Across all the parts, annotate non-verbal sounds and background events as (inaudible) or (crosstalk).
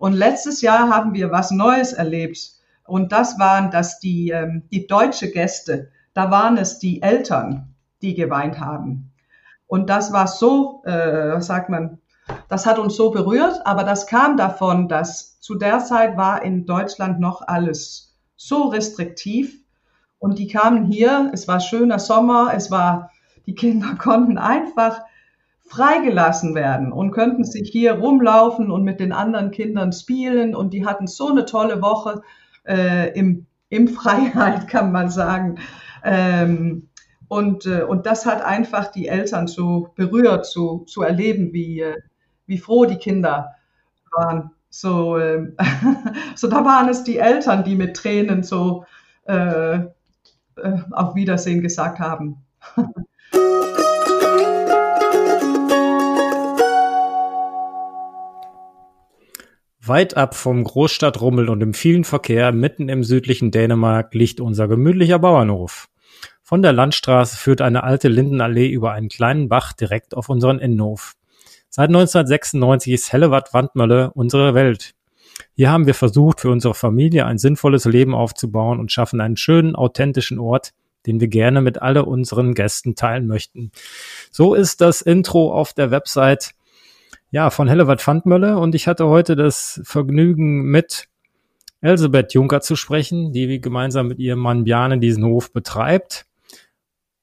Und letztes Jahr haben wir was Neues erlebt. Und das waren, dass die, ähm, die deutsche Gäste, da waren es die Eltern, die geweint haben. Und das war so, äh, sagt man, das hat uns so berührt, aber das kam davon, dass zu der Zeit war in Deutschland noch alles so restriktiv und die kamen hier, es war schöner Sommer, es war, die Kinder (laughs) konnten einfach freigelassen werden und könnten sich hier rumlaufen und mit den anderen Kindern spielen und die hatten so eine tolle Woche äh, im, im Freiheit, kann man sagen. Ähm, und, äh, und das hat einfach die Eltern so berührt, so zu erleben, wie, äh, wie froh die Kinder waren. So, äh, (laughs) so da waren es die Eltern, die mit Tränen so äh, äh, auf Wiedersehen gesagt haben. (laughs) Weit ab vom Großstadtrummel und dem vielen Verkehr mitten im südlichen Dänemark liegt unser gemütlicher Bauernhof. Von der Landstraße führt eine alte Lindenallee über einen kleinen Bach direkt auf unseren Innenhof. Seit 1996 ist Hellewart Wandmölle unsere Welt. Hier haben wir versucht, für unsere Familie ein sinnvolles Leben aufzubauen und schaffen einen schönen, authentischen Ort, den wir gerne mit alle unseren Gästen teilen möchten. So ist das Intro auf der Website ja, von Hellewart Pfandmölle und ich hatte heute das Vergnügen mit Elisabeth Juncker zu sprechen, die gemeinsam mit ihrem Mann Bjane diesen Hof betreibt.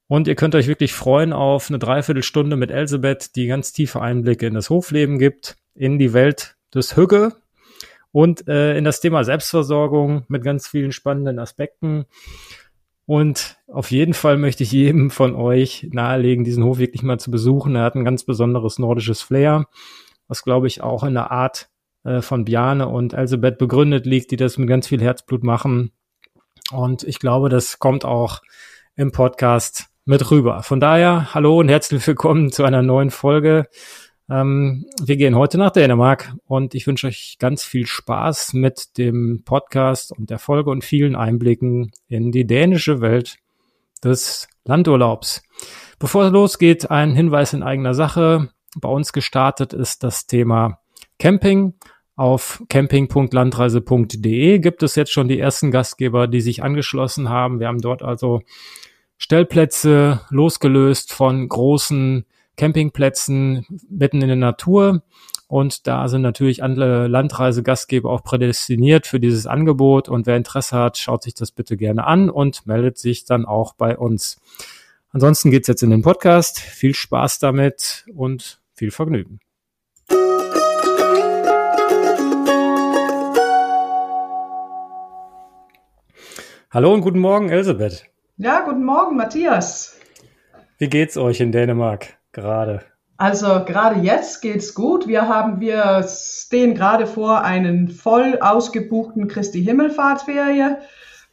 Und ihr könnt euch wirklich freuen auf eine Dreiviertelstunde mit Elisabeth, die ganz tiefe Einblicke in das Hofleben gibt, in die Welt des Hügge und äh, in das Thema Selbstversorgung mit ganz vielen spannenden Aspekten. Und auf jeden Fall möchte ich jedem von euch nahelegen, diesen Hof wirklich mal zu besuchen. Er hat ein ganz besonderes nordisches Flair, was glaube ich auch in der Art äh, von Bjane und Elisabeth begründet liegt, die das mit ganz viel Herzblut machen. Und ich glaube, das kommt auch im Podcast mit rüber. Von daher, hallo und herzlich willkommen zu einer neuen Folge ähm, wir gehen heute nach Dänemark und ich wünsche euch ganz viel Spaß mit dem Podcast und der Folge und vielen Einblicken in die dänische Welt des Landurlaubs. Bevor es losgeht, ein Hinweis in eigener Sache. Bei uns gestartet ist das Thema Camping. Auf camping.landreise.de gibt es jetzt schon die ersten Gastgeber, die sich angeschlossen haben. Wir haben dort also Stellplätze losgelöst von großen Campingplätzen mitten in der Natur. Und da sind natürlich andere Landreisegastgeber auch prädestiniert für dieses Angebot. Und wer Interesse hat, schaut sich das bitte gerne an und meldet sich dann auch bei uns. Ansonsten geht's jetzt in den Podcast. Viel Spaß damit und viel Vergnügen. Hallo und guten Morgen, Elisabeth. Ja, guten Morgen, Matthias. Wie geht's euch in Dänemark? Gerade? Also gerade jetzt geht's gut. Wir haben, wir stehen gerade vor einen voll ausgebuchten Christi Himmelfahrtferie.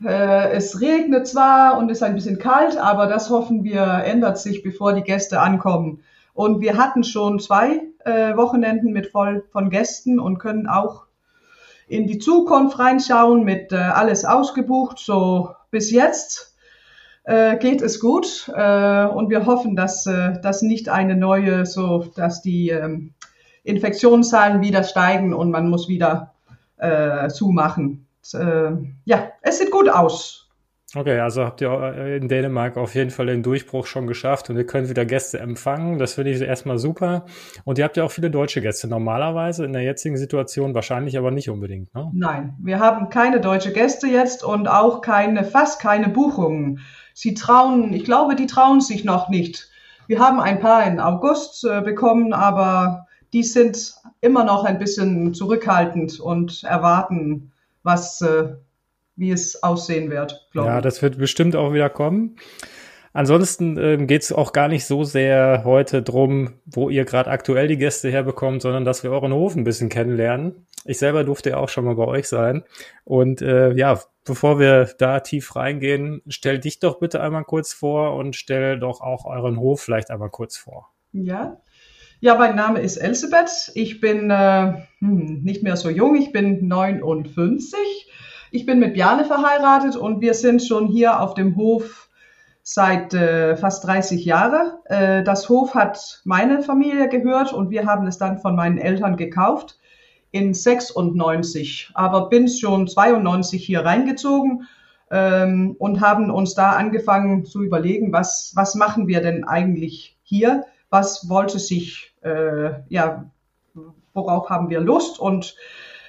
Äh, es regnet zwar und ist ein bisschen kalt, aber das hoffen wir ändert sich, bevor die Gäste ankommen. Und wir hatten schon zwei äh, Wochenenden mit voll von Gästen und können auch in die Zukunft reinschauen mit äh, alles ausgebucht. So bis jetzt äh, geht es gut äh, und wir hoffen, dass äh, das nicht eine neue, so dass die ähm, Infektionszahlen wieder steigen und man muss wieder äh, zumachen. Äh, ja, es sieht gut aus. Okay, also habt ihr äh, in Dänemark auf jeden Fall den Durchbruch schon geschafft und ihr könnt wieder Gäste empfangen. Das finde ich erstmal super. Und ihr habt ja auch viele deutsche Gäste normalerweise in der jetzigen Situation, wahrscheinlich aber nicht unbedingt. Ne? Nein, wir haben keine deutsche Gäste jetzt und auch keine, fast keine Buchungen. Sie trauen, ich glaube, die trauen sich noch nicht. Wir haben ein paar in August äh, bekommen, aber die sind immer noch ein bisschen zurückhaltend und erwarten, was äh, wie es aussehen wird. Ja, das wird bestimmt auch wieder kommen. Ansonsten ähm, geht es auch gar nicht so sehr heute drum, wo ihr gerade aktuell die Gäste herbekommt, sondern dass wir euren Hof ein bisschen kennenlernen. Ich selber durfte ja auch schon mal bei euch sein. Und äh, ja, bevor wir da tief reingehen, stell dich doch bitte einmal kurz vor und stell doch auch euren Hof vielleicht einmal kurz vor. Ja, ja, mein Name ist Elisabeth. Ich bin äh, hm, nicht mehr so jung, ich bin 59 ich bin mit Bjane verheiratet und wir sind schon hier auf dem Hof seit äh, fast 30 Jahren. Äh, das Hof hat meine Familie gehört und wir haben es dann von meinen Eltern gekauft in 96, aber bin schon 92 hier reingezogen ähm, und haben uns da angefangen zu überlegen, was, was machen wir denn eigentlich hier? Was wollte sich, äh, ja, worauf haben wir Lust und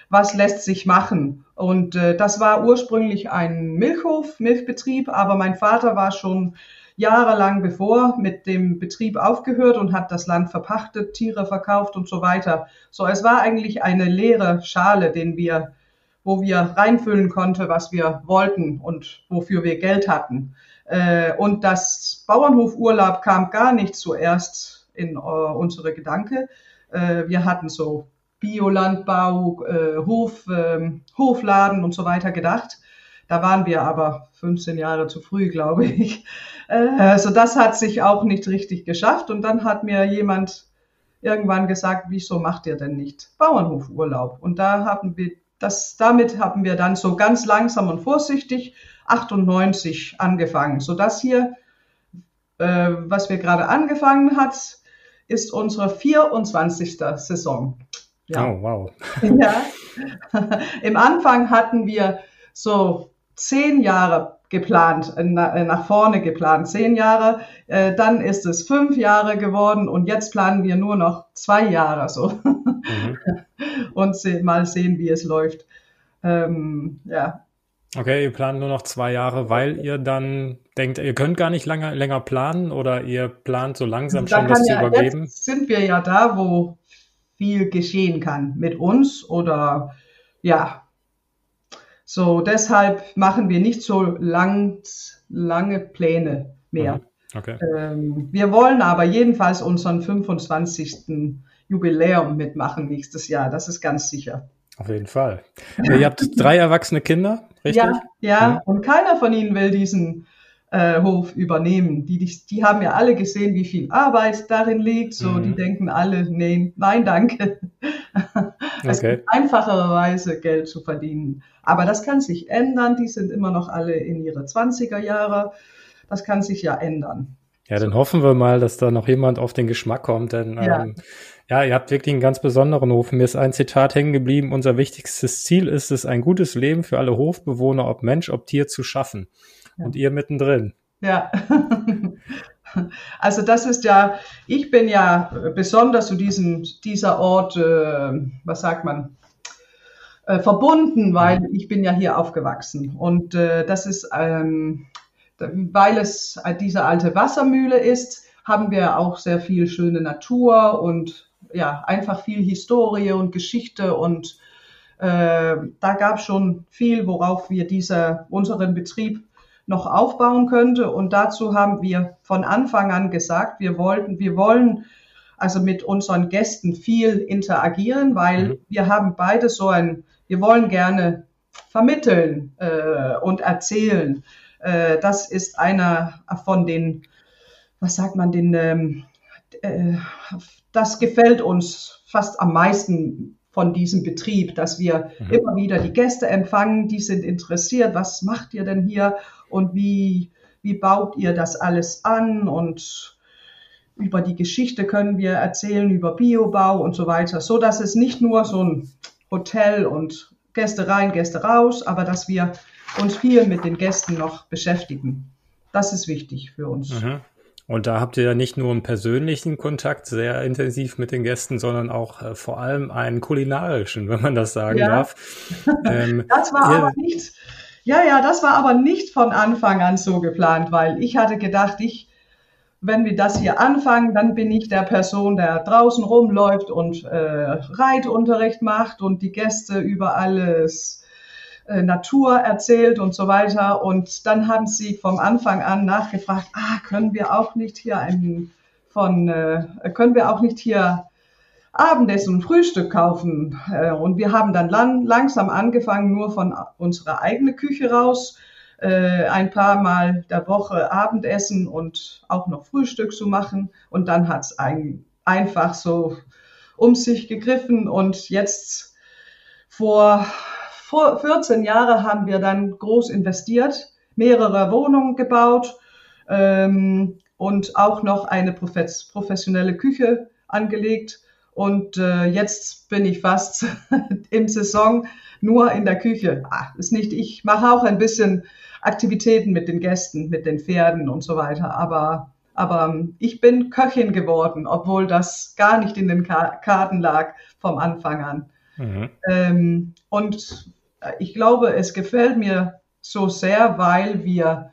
was lässt sich machen? Und äh, das war ursprünglich ein Milchhof, Milchbetrieb, aber mein Vater war schon jahrelang bevor mit dem Betrieb aufgehört und hat das Land verpachtet, Tiere verkauft und so weiter. So, es war eigentlich eine leere Schale, den wir, wo wir reinfüllen konnte, was wir wollten und wofür wir Geld hatten. Äh, und das Bauernhofurlaub kam gar nicht zuerst in äh, unsere Gedanke. Äh, wir hatten so Biolandbau, äh, Hof, äh, Hofladen und so weiter gedacht. Da waren wir aber 15 Jahre zu früh, glaube ich. Also das hat sich auch nicht richtig geschafft. Und dann hat mir jemand irgendwann gesagt, wieso macht ihr denn nicht Bauernhofurlaub? Und da haben wir das, damit haben wir dann so ganz langsam und vorsichtig 98 angefangen, so dass hier, äh, was wir gerade angefangen hat, ist unsere 24. Saison. Ja. Oh, wow. (laughs) ja. (laughs) Im Anfang hatten wir so zehn Jahre geplant, äh, nach vorne geplant, zehn Jahre, äh, dann ist es fünf Jahre geworden und jetzt planen wir nur noch zwei Jahre so mhm. (laughs) und mal sehen, wie es läuft. Ähm, ja. Okay, ihr plant nur noch zwei Jahre, weil ihr dann denkt, ihr könnt gar nicht lange, länger planen oder ihr plant so langsam schon das ja, zu übergeben? Jetzt sind wir ja da, wo viel geschehen kann mit uns oder ja, so, deshalb machen wir nicht so lang, lange Pläne mehr. Mhm. Okay. Ähm, wir wollen aber jedenfalls unseren 25. Jubiläum mitmachen nächstes Jahr. Das ist ganz sicher. Auf jeden Fall. ihr habt drei erwachsene Kinder, richtig? Ja, ja. Mhm. Und keiner von ihnen will diesen äh, Hof übernehmen. Die, die, die haben ja alle gesehen, wie viel Arbeit darin liegt. So, mhm. die denken alle, nee, nein, danke. (laughs) es okay. gibt einfachere Weise, Geld zu verdienen. Aber das kann sich ändern. Die sind immer noch alle in ihre 20er Jahre. Das kann sich ja ändern. Ja, dann hoffen wir mal, dass da noch jemand auf den Geschmack kommt, denn ja. Ähm, ja, ihr habt wirklich einen ganz besonderen Hof. Mir ist ein Zitat hängen geblieben. Unser wichtigstes Ziel ist es, ein gutes Leben für alle Hofbewohner, ob Mensch, ob Tier, zu schaffen. Ja. Und ihr mittendrin. Ja. (laughs) Also das ist ja, ich bin ja besonders zu diesem, dieser Ort, äh, was sagt man, äh, verbunden, weil ich bin ja hier aufgewachsen. Und äh, das ist, ähm, weil es diese alte Wassermühle ist, haben wir auch sehr viel schöne Natur und ja, einfach viel Historie und Geschichte und äh, da gab es schon viel, worauf wir dieser, unseren Betrieb noch aufbauen könnte. Und dazu haben wir von Anfang an gesagt, wir wollten, wir wollen also mit unseren Gästen viel interagieren, weil mhm. wir haben beide so ein, wir wollen gerne vermitteln äh, und erzählen. Äh, das ist einer von den, was sagt man, den, ähm, äh, das gefällt uns fast am meisten von diesem Betrieb, dass wir mhm. immer wieder die Gäste empfangen, die sind interessiert, was macht ihr denn hier und wie, wie baut ihr das alles an und über die Geschichte können wir erzählen, über Biobau und so weiter, so dass es nicht nur so ein Hotel und Gäste rein, Gäste raus, aber dass wir uns viel mit den Gästen noch beschäftigen. Das ist wichtig für uns. Mhm. Und da habt ihr ja nicht nur einen persönlichen Kontakt sehr intensiv mit den Gästen, sondern auch äh, vor allem einen kulinarischen, wenn man das sagen ja. darf. (laughs) Ähm, das war aber nicht, ja, ja, das war aber nicht von Anfang an so geplant, weil ich hatte gedacht, ich, wenn wir das hier anfangen, dann bin ich der Person, der draußen rumläuft und äh, Reitunterricht macht und die Gäste über alles äh, Natur erzählt und so weiter. Und dann haben sie vom Anfang an nachgefragt, ah, können wir auch nicht hier einen von, äh, können wir auch nicht hier Abendessen und Frühstück kaufen. Äh, und wir haben dann lang, langsam angefangen, nur von unserer eigenen Küche raus, äh, ein paar Mal der Woche Abendessen und auch noch Frühstück zu machen. Und dann hat es ein, einfach so um sich gegriffen. Und jetzt vor vor 14 Jahren haben wir dann groß investiert, mehrere Wohnungen gebaut ähm, und auch noch eine professionelle Küche angelegt. Und äh, jetzt bin ich fast (laughs) im Saison nur in der Küche. Ah, ist nicht, ich mache auch ein bisschen Aktivitäten mit den Gästen, mit den Pferden und so weiter. Aber, aber ähm, ich bin Köchin geworden, obwohl das gar nicht in den Karten lag vom Anfang an. Mhm. Ähm, und ich glaube, es gefällt mir so sehr, weil wir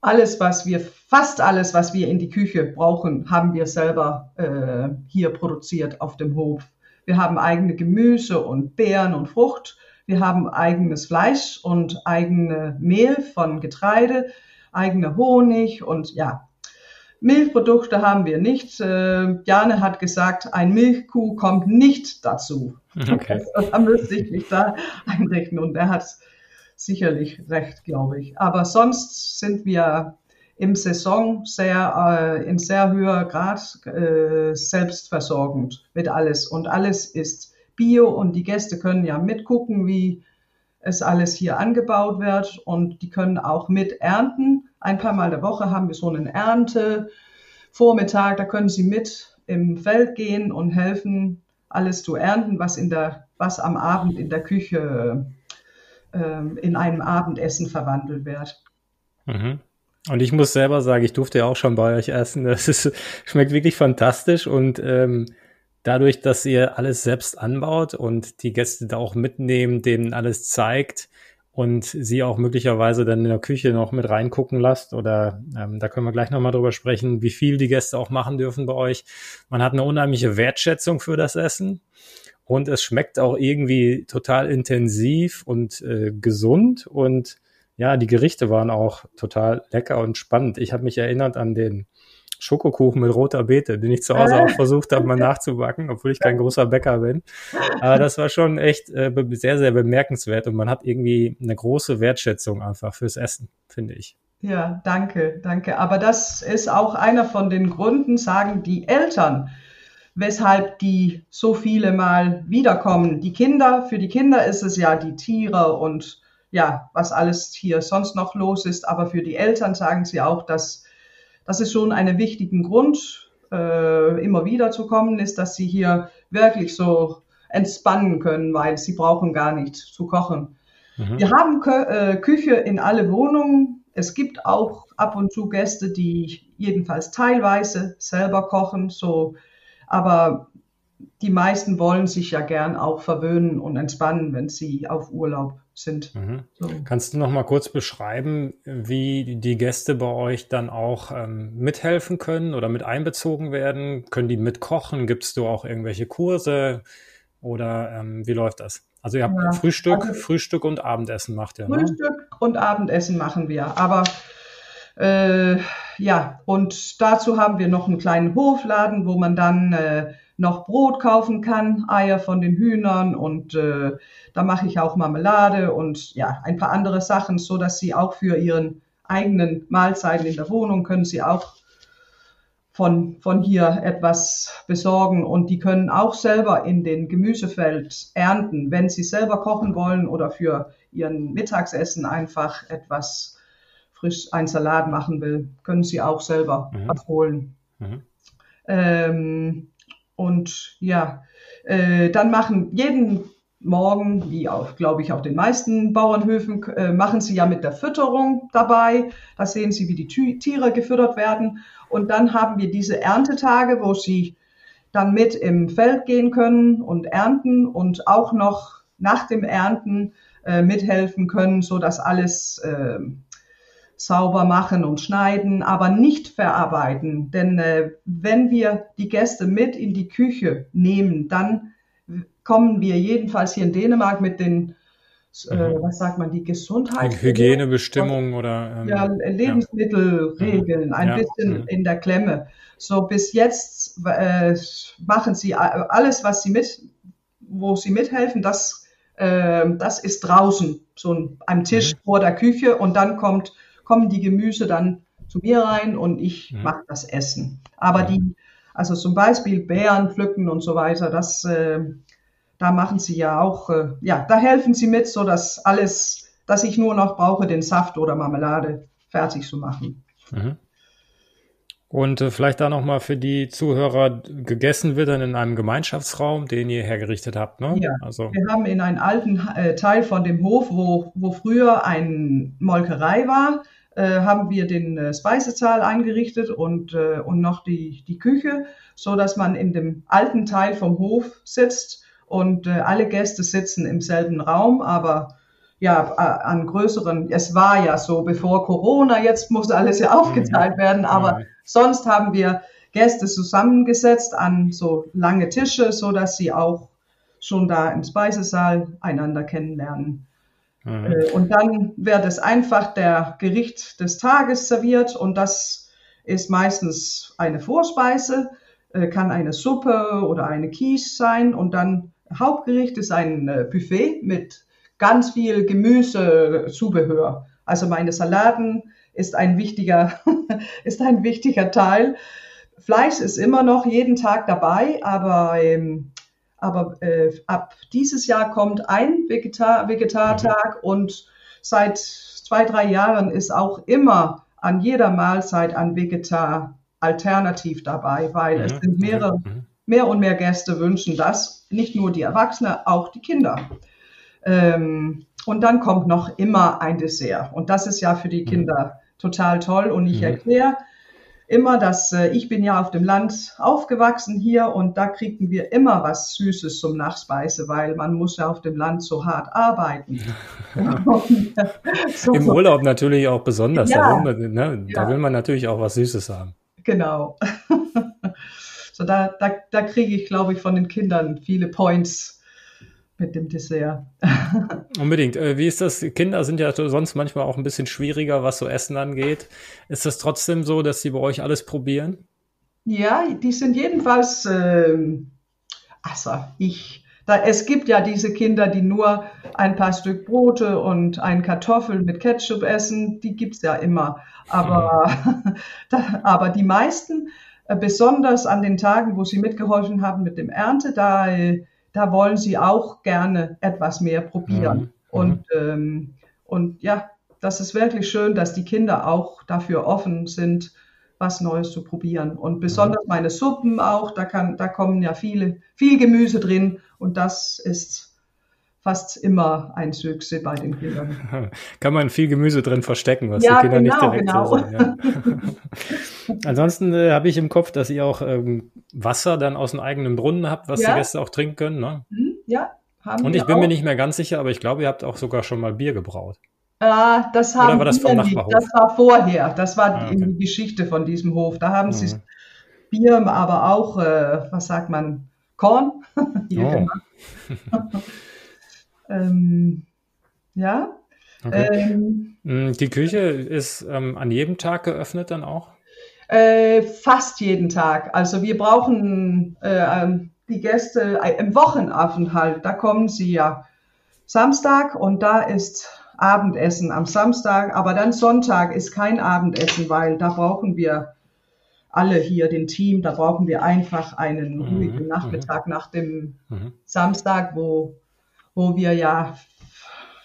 alles, was wir, fast alles, was wir in die Küche brauchen, haben wir selber äh, hier produziert auf dem Hof. Wir haben eigene Gemüse und Beeren und Frucht. Wir haben eigenes Fleisch und eigene Mehl von Getreide, eigene Honig und ja, Milchprodukte haben wir nicht. Äh, Jane hat gesagt, ein Milchkuh kommt nicht dazu. Okay. (laughs) da müsste ich mich da einrichten und er hat sicherlich recht, glaube ich. Aber sonst sind wir im Saison sehr, äh, in sehr höher Grad äh, selbstversorgend mit alles. Und alles ist Bio und die Gäste können ja mitgucken, wie es alles hier angebaut wird und die können auch mit ernten. Ein paar Mal der Woche haben wir so einen Erntevormittag, da können sie mit im Feld gehen und helfen, alles zu ernten, was in der, was am Abend in der Küche ähm, in einem Abendessen verwandelt wird. Mhm. Und ich muss selber sagen, ich durfte ja auch schon bei euch essen. (laughs) Das ist, schmeckt wirklich fantastisch und ähm, dadurch, dass ihr alles selbst anbaut und die Gäste da auch mitnehmen, denen alles zeigt und sie auch möglicherweise dann in der Küche noch mit reingucken lasst oder ähm, da können wir gleich nochmal drüber sprechen, wie viel die Gäste auch machen dürfen bei euch. Man hat eine unheimliche Wertschätzung für das Essen und es schmeckt auch irgendwie total intensiv und äh, gesund und ja, die Gerichte waren auch total lecker und spannend. Ich habe mich erinnert an den Schokokuchen mit roter Beete, den ich zu Hause auch (laughs) versucht habe, mal nachzubacken, obwohl ich kein großer Bäcker bin. Aber das war schon echt äh, sehr, sehr bemerkenswert und man hat irgendwie eine große Wertschätzung einfach fürs Essen, finde ich. Ja, danke, danke. Aber das ist auch einer von den Gründen, sagen die Eltern, weshalb die so viele Mal wiederkommen. Die Kinder, für die Kinder ist es ja die Tiere und ja, was alles hier sonst noch los ist. Aber für die Eltern sagen sie auch, dass das ist schon einen wichtigen Grund, äh, immer wieder zu kommen, ist, dass sie hier wirklich so entspannen können, weil sie brauchen gar nicht zu kochen. Mhm. Wir haben Kö äh, Küche in alle Wohnungen. Es gibt auch ab und zu Gäste, die jedenfalls teilweise selber kochen, so aber die meisten wollen sich ja gern auch verwöhnen und entspannen, wenn sie auf Urlaub sind. Mhm. So. Kannst du noch mal kurz beschreiben, wie die Gäste bei euch dann auch ähm, mithelfen können oder mit einbezogen werden? Können die mitkochen? Gibst du auch irgendwelche Kurse oder ähm, wie läuft das? Also ihr habt ja, Frühstück, also Frühstück und Abendessen macht ihr. Ne? Frühstück ne? und Abendessen machen wir, aber äh, ja, und dazu haben wir noch einen kleinen Hofladen, wo man dann äh, noch Brot kaufen kann, Eier von den Hühnern und äh, da mache ich auch Marmelade und ja, ein paar andere Sachen, so dass sie auch für ihren eigenen Mahlzeiten in der Wohnung können sie auch von, von hier etwas besorgen und die können auch selber in den Gemüsefeld ernten, wenn sie selber kochen wollen oder für ihren Mittagsessen einfach etwas frisch ein Salat machen will, können sie auch selber mhm. abholen. Mhm. Ähm, und ja, äh, dann machen jeden Morgen, wie auch, glaube ich, auf den meisten Bauernhöfen, äh, machen sie ja mit der Fütterung dabei. Da sehen sie, wie die Tiere gefüttert werden. Und dann haben wir diese Erntetage, wo sie dann mit im Feld gehen können und ernten und auch noch nach dem Ernten äh, mithelfen können, so dass alles äh, sauber machen und schneiden, aber nicht verarbeiten. Denn äh, wenn wir die Gäste mit in die Küche nehmen, dann kommen wir jedenfalls hier in Dänemark mit den, äh, mhm. was sagt man, die Gesundheit. Hygienebestimmungen oder ähm, ja, Lebensmittelregeln, ja. ein ja. bisschen mhm. in der Klemme. So bis jetzt äh, machen sie alles, was sie mit, wo sie mithelfen, das, äh, das ist draußen, so ein Tisch mhm. vor der Küche und dann kommt kommen die Gemüse dann zu mir rein und ich mhm. mache das Essen. Aber ja. die, also zum Beispiel Beeren pflücken und so weiter, das, äh, da machen sie ja auch, äh, ja, da helfen sie mit, so dass alles, dass ich nur noch brauche, den Saft oder Marmelade fertig zu machen. Mhm. Und äh, vielleicht da nochmal für die Zuhörer, gegessen wird dann in einem Gemeinschaftsraum, den ihr hergerichtet habt, ne? Ja, also. wir haben in einem alten äh, Teil von dem Hof, wo, wo früher ein Molkerei war, äh, haben wir den äh, Speisesaal eingerichtet und, äh, und noch die, die Küche, so dass man in dem alten Teil vom Hof sitzt und äh, alle Gäste sitzen im selben Raum, aber ja, an größeren, es war ja so bevor Corona, jetzt muss alles ja aufgeteilt mhm. werden, aber mhm. sonst haben wir Gäste zusammengesetzt an so lange Tische, so dass sie auch schon da im Speisesaal einander kennenlernen. Mhm. Äh, und dann wird es einfach der Gericht des Tages serviert und das ist meistens eine Vorspeise, äh, kann eine Suppe oder eine Quiche sein und dann Hauptgericht ist ein äh, Buffet mit ganz viel Gemüse, Zubehör. Also meine Salaten ist ein wichtiger, (laughs) ist ein wichtiger Teil. Fleisch ist immer noch jeden Tag dabei, aber, ähm, aber äh, ab dieses Jahr kommt ein Vegetar Vegetartag mhm. und seit zwei, drei Jahren ist auch immer an jeder Mahlzeit ein Vegetar alternativ dabei, weil mhm. es sind mehrere, mhm. mehr und mehr Gäste wünschen das, nicht nur die Erwachsenen, auch die Kinder. Ähm, und dann kommt noch immer ein Dessert. Und das ist ja für die mhm. Kinder total toll. Und ich mhm. erkläre immer, dass äh, ich bin ja auf dem Land aufgewachsen hier und da kriegen wir immer was Süßes zum Nachspeise, weil man muss ja auf dem Land so hart arbeiten. (laughs) so, Im Urlaub natürlich auch besonders. Ja, da, will man, ne, ja. da will man natürlich auch was Süßes haben. Genau. (laughs) so da, da, da kriege ich, glaube ich, von den Kindern viele Points mit dem Dessert. Unbedingt. Äh, wie ist das? Kinder sind ja sonst manchmal auch ein bisschen schwieriger, was so Essen angeht. Ist das trotzdem so, dass sie bei euch alles probieren? Ja, die sind jedenfalls, äh, also ich, da, es gibt ja diese Kinder, die nur ein paar Stück Brote und ein Kartoffel mit Ketchup essen, die gibt es ja immer. Aber, mhm. (laughs) da, aber die meisten, äh, besonders an den Tagen, wo sie mitgeholfen haben mit dem Ernte, da äh, da wollen sie auch gerne etwas mehr probieren. Mhm. Und, ähm, und ja, das ist wirklich schön, dass die Kinder auch dafür offen sind, was Neues zu probieren. Und besonders meine Suppen auch, da, kann, da kommen ja viele, viel Gemüse drin und das ist fast immer ein Süchse bei den Kindern. (laughs) Kann man viel Gemüse drin verstecken, was ja, die Kinder genau, nicht direkt genau. sehen. Ja. (laughs) Ansonsten äh, habe ich im Kopf, dass ihr auch ähm, Wasser dann aus einem eigenen Brunnen habt, was ja. die Gäste auch trinken können. Ne? Mhm, ja, haben Und ich bin auch. mir nicht mehr ganz sicher, aber ich glaube, ihr habt auch sogar schon mal Bier gebraut. Ah, das haben Oder war das vom Nachbarhof? Das war vorher. Das war ah, okay. die Geschichte von diesem Hof. Da haben mhm. sie Bier, aber auch, äh, was sagt man, Korn oh. (laughs) Ähm, ja. Okay. Ähm, mm, die Küche ist ähm, an jedem Tag geöffnet dann auch? Äh, fast jeden Tag. Also wir brauchen äh, ähm, die Gäste äh, im Wochenaufenthalt. Da kommen sie ja Samstag und da ist Abendessen am Samstag, aber dann Sonntag ist kein Abendessen, weil da brauchen wir alle hier, den Team, da brauchen wir einfach einen mhm, ruhigen Nachmittag mhm. nach dem mhm. Samstag, wo wo wir ja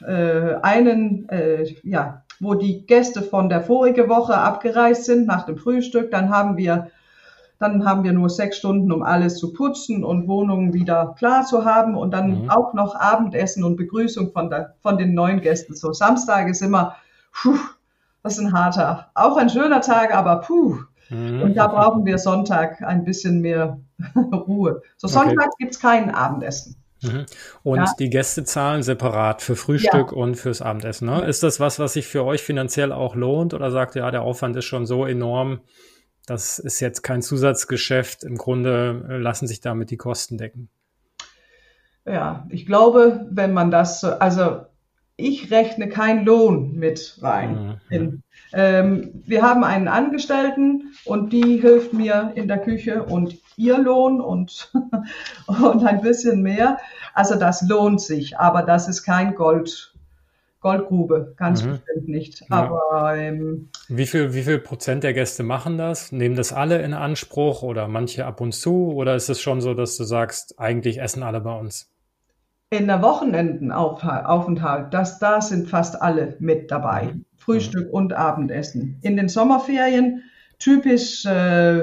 äh, einen, äh, ja, wo die Gäste von der vorigen Woche abgereist sind nach dem Frühstück, dann haben wir dann haben wir nur sechs Stunden, um alles zu putzen und Wohnungen wieder klar zu haben und dann mhm. auch noch Abendessen und Begrüßung von, der, von den neuen Gästen. So Samstag ist immer, puh, das ist ein harter, auch ein schöner Tag, aber puh. Mhm. Und da brauchen wir Sonntag ein bisschen mehr (laughs) Ruhe. So Sonntag okay. gibt's kein Abendessen. Mhm. Und ja. die Gäste zahlen separat für Frühstück ja. und fürs Abendessen. Ne? Ist das was, was sich für euch finanziell auch lohnt? Oder sagt ihr, ja, der Aufwand ist schon so enorm, das ist jetzt kein Zusatzgeschäft. Im Grunde äh, lassen sich damit die Kosten decken. Ja, ich glaube, wenn man das, also ich rechne keinen Lohn mit rein. Mhm. Ähm, wir haben einen Angestellten und die hilft mir in der Küche und ihr Lohn und, (laughs) und ein bisschen mehr. Also das lohnt sich, aber das ist kein Gold, Goldgrube, ganz mhm. bestimmt nicht. Ja. Aber ähm, wie viel, wie viel Prozent der Gäste machen das? Nehmen das alle in Anspruch oder manche ab und zu? Oder ist es schon so, dass du sagst, eigentlich essen alle bei uns? In der Wochenendenaufenthalt, das, da sind fast alle mit dabei. Mhm. Frühstück mhm. und Abendessen. In den Sommerferien typisch äh,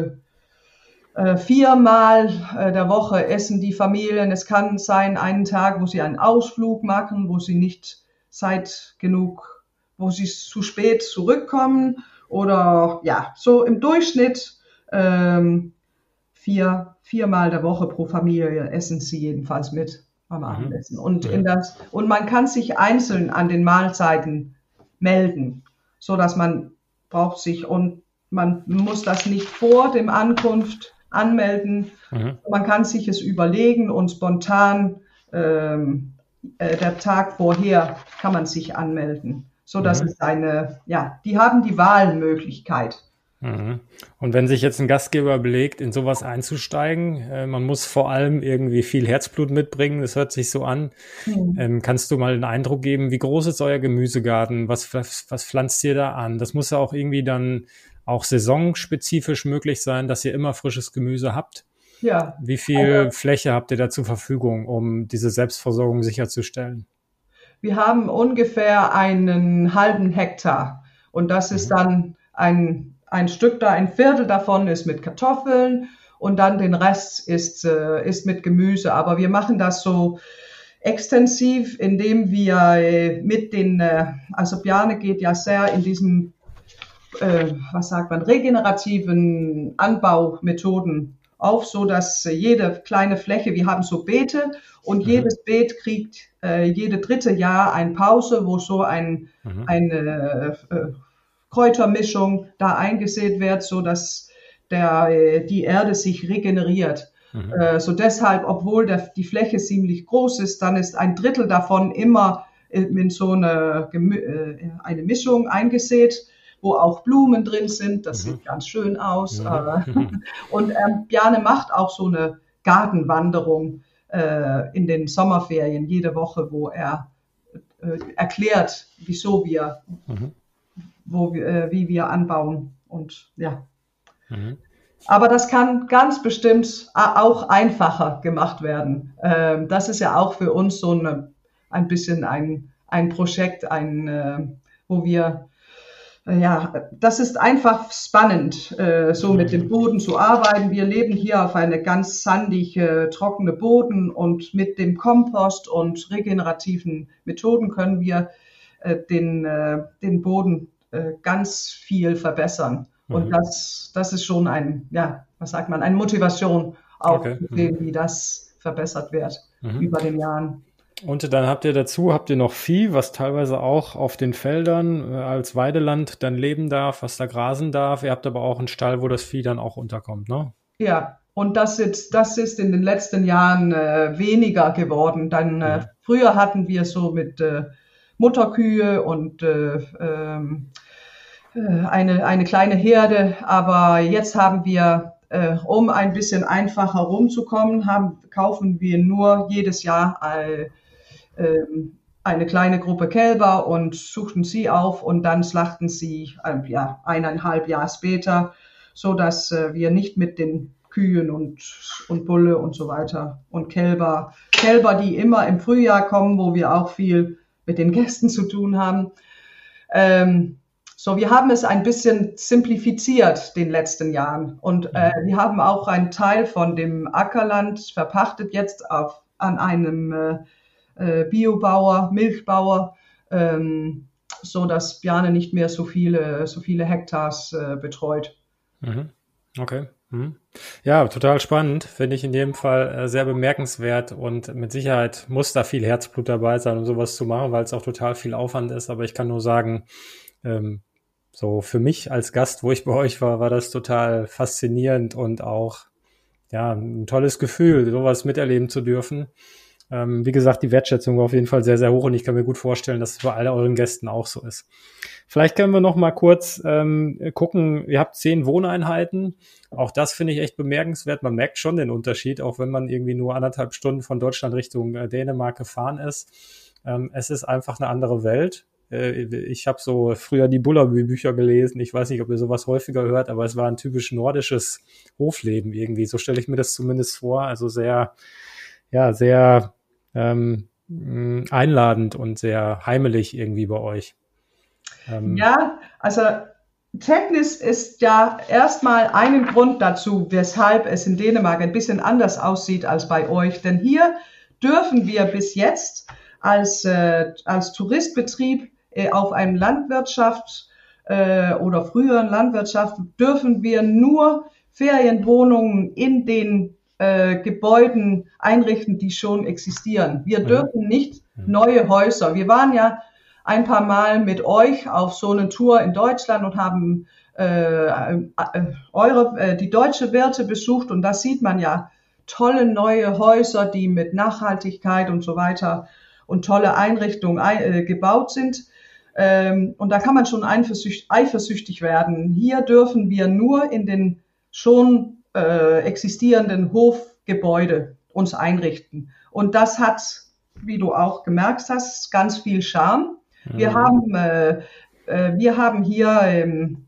äh, viermal äh, der Woche essen die Familien. Es kann sein, einen Tag, wo sie einen Ausflug machen, wo sie nicht Zeit genug, wo sie zu spät zurückkommen oder ja, so im Durchschnitt ähm, vier, viermal der Woche pro Familie essen sie jedenfalls mit am mhm. Abendessen. Und, in das, und man kann sich einzeln an den Mahlzeiten melden, so dass man braucht sich und man muss das nicht vor dem Ankunft anmelden. Mhm. Man kann sich es überlegen und spontan ähm, äh, der Tag vorher kann man sich anmelden, so dass mhm. es eine, ja, die haben die Wahlmöglichkeit. Mhm. Und wenn sich jetzt ein Gastgeber belegt, in sowas einzusteigen, äh, man muss vor allem irgendwie viel Herzblut mitbringen, das hört sich so an. Mhm. Ähm, kannst du mal einen Eindruck geben, wie groß ist euer Gemüsegarten? Was, was, was pflanzt ihr da an? Das muss ja auch irgendwie dann auch saisonspezifisch möglich sein, dass ihr immer frisches Gemüse habt. Ja. Wie viel also, Fläche habt ihr da zur Verfügung, um diese Selbstversorgung sicherzustellen? Wir haben ungefähr einen halben Hektar und das ist mhm. dann ein, ein Stück da, ein Viertel davon ist mit Kartoffeln und dann den Rest ist, äh, ist mit Gemüse. Aber wir machen das so extensiv, indem wir äh, mit den, äh, also Bjarne geht ja sehr in diesem äh, was sagt man, regenerativen Anbaumethoden auf, so dass jede kleine Fläche, wir haben so Beete und mhm. jedes Beet kriegt äh, jede dritte Jahr eine Pause, wo so ein, mhm. eine äh, Kräutermischung da eingesät wird, so dass der, äh, die Erde sich regeneriert. Mhm. Äh, so deshalb, obwohl der, die Fläche ziemlich groß ist, dann ist ein Drittel davon immer in so eine, eine Mischung eingesät wo auch Blumen drin sind. Das mhm. sieht ganz schön aus. Ja. Äh, (laughs) und ähm, Bjarne macht auch so eine Gartenwanderung äh, in den Sommerferien jede Woche, wo er äh, erklärt, wieso wir, mhm. Wo wir, äh, wie wir anbauen. Und ja. Mhm. Aber das kann ganz bestimmt auch einfacher gemacht werden. Ähm, das ist ja auch für uns so eine, ein bisschen ein, ein Projekt, ein, äh, wo wir ja, das ist einfach spannend, äh, so mit dem Boden zu arbeiten. Wir leben hier auf eine ganz sandig äh, trockene Boden und mit dem Kompost und regenerativen Methoden können wir äh, den, äh, den Boden äh, ganz viel verbessern. Und mhm. das, das ist schon ein, ja, was sagt man, eine Motivation, auch okay. sehen, mhm. wie das verbessert wird mhm. über den Jahren. Und dann habt ihr dazu, habt ihr noch Vieh, was teilweise auch auf den Feldern äh, als Weideland dann leben darf, was da grasen darf. Ihr habt aber auch einen Stall, wo das Vieh dann auch unterkommt, ne? Ja, und das ist, das ist in den letzten Jahren äh, weniger geworden. Dann äh, ja. früher hatten wir so mit äh, Mutterkühe und äh, ähm, äh, eine, eine kleine Herde, aber jetzt haben wir äh, um ein bisschen einfacher rumzukommen, haben, kaufen wir nur jedes Jahr äh, ähm, eine kleine Gruppe Kälber und suchten sie auf und dann schlachten sie äh, ja, eineinhalb Jahre später, so dass äh, wir nicht mit den Kühen und, und Bulle und so weiter und Kälber, Kälber, die immer im Frühjahr kommen, wo wir auch viel mit den Gästen zu tun haben. Ähm, so, wir haben es ein bisschen simplifiziert den letzten Jahren und äh, mhm. wir haben auch einen Teil von dem Ackerland verpachtet jetzt auf, an einem äh, äh, Biobauer, Milchbauer, ähm, so dass Bjarne nicht mehr so viele, so viele Hektars äh, betreut. Mhm. Okay. Mhm. Ja, total spannend. Finde ich in jedem Fall äh, sehr bemerkenswert und mit Sicherheit muss da viel Herzblut dabei sein, um sowas zu machen, weil es auch total viel Aufwand ist. Aber ich kann nur sagen, ähm, so für mich als Gast, wo ich bei euch war, war das total faszinierend und auch ja ein tolles Gefühl, sowas miterleben zu dürfen. Ähm, wie gesagt, die Wertschätzung war auf jeden Fall sehr, sehr hoch und ich kann mir gut vorstellen, dass es bei all euren Gästen auch so ist. Vielleicht können wir noch mal kurz ähm, gucken. Ihr habt zehn Wohneinheiten. Auch das finde ich echt bemerkenswert. Man merkt schon den Unterschied, auch wenn man irgendwie nur anderthalb Stunden von Deutschland Richtung äh, Dänemark gefahren ist. Ähm, es ist einfach eine andere Welt. Äh, ich habe so früher die Bullabü-Bücher gelesen. Ich weiß nicht, ob ihr sowas häufiger hört, aber es war ein typisch nordisches Hofleben irgendwie. So stelle ich mir das zumindest vor. Also sehr, ja, sehr ähm, einladend und sehr heimelig irgendwie bei euch. Ähm, ja, also Technis ist ja erstmal einen Grund dazu, weshalb es in Dänemark ein bisschen anders aussieht als bei euch. Denn hier dürfen wir bis jetzt als, äh, als Touristbetrieb äh, auf einem Landwirtschaft äh, oder früheren Landwirtschaft dürfen wir nur Ferienwohnungen in den äh, Gebäuden einrichten, die schon existieren. Wir dürfen nicht neue Häuser. Wir waren ja ein paar Mal mit euch auf so eine Tour in Deutschland und haben äh, äh, eure, äh, die deutsche Werte besucht und da sieht man ja tolle neue Häuser, die mit Nachhaltigkeit und so weiter und tolle Einrichtungen äh, gebaut sind. Ähm, und da kann man schon eifersüchtig werden. Hier dürfen wir nur in den schon äh, existierenden Hofgebäude uns einrichten. Und das hat, wie du auch gemerkt hast, ganz viel Charme. Wir mhm. haben, äh, äh, wir haben hier, ähm,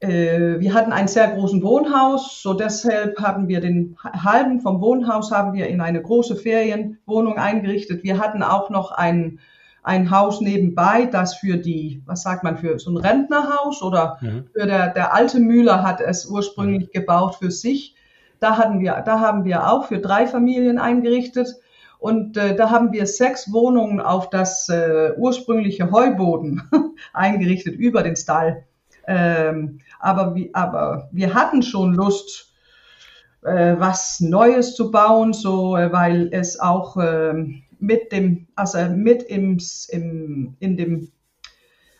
äh, wir hatten einen sehr großen Wohnhaus, so deshalb haben wir den halben vom Wohnhaus haben wir in eine große Ferienwohnung eingerichtet. Wir hatten auch noch ein ein Haus nebenbei, das für die, was sagt man, für so ein Rentnerhaus oder mhm. für der, der alte Müller hat es ursprünglich mhm. gebaut für sich. Da hatten wir, da haben wir auch für drei Familien eingerichtet. Und äh, da haben wir sechs Wohnungen auf das äh, ursprüngliche Heuboden (laughs) eingerichtet über den Stall. Ähm, aber, wie, aber wir hatten schon Lust, äh, was Neues zu bauen, so äh, weil es auch äh, mit dem, also mit im, im, in dem,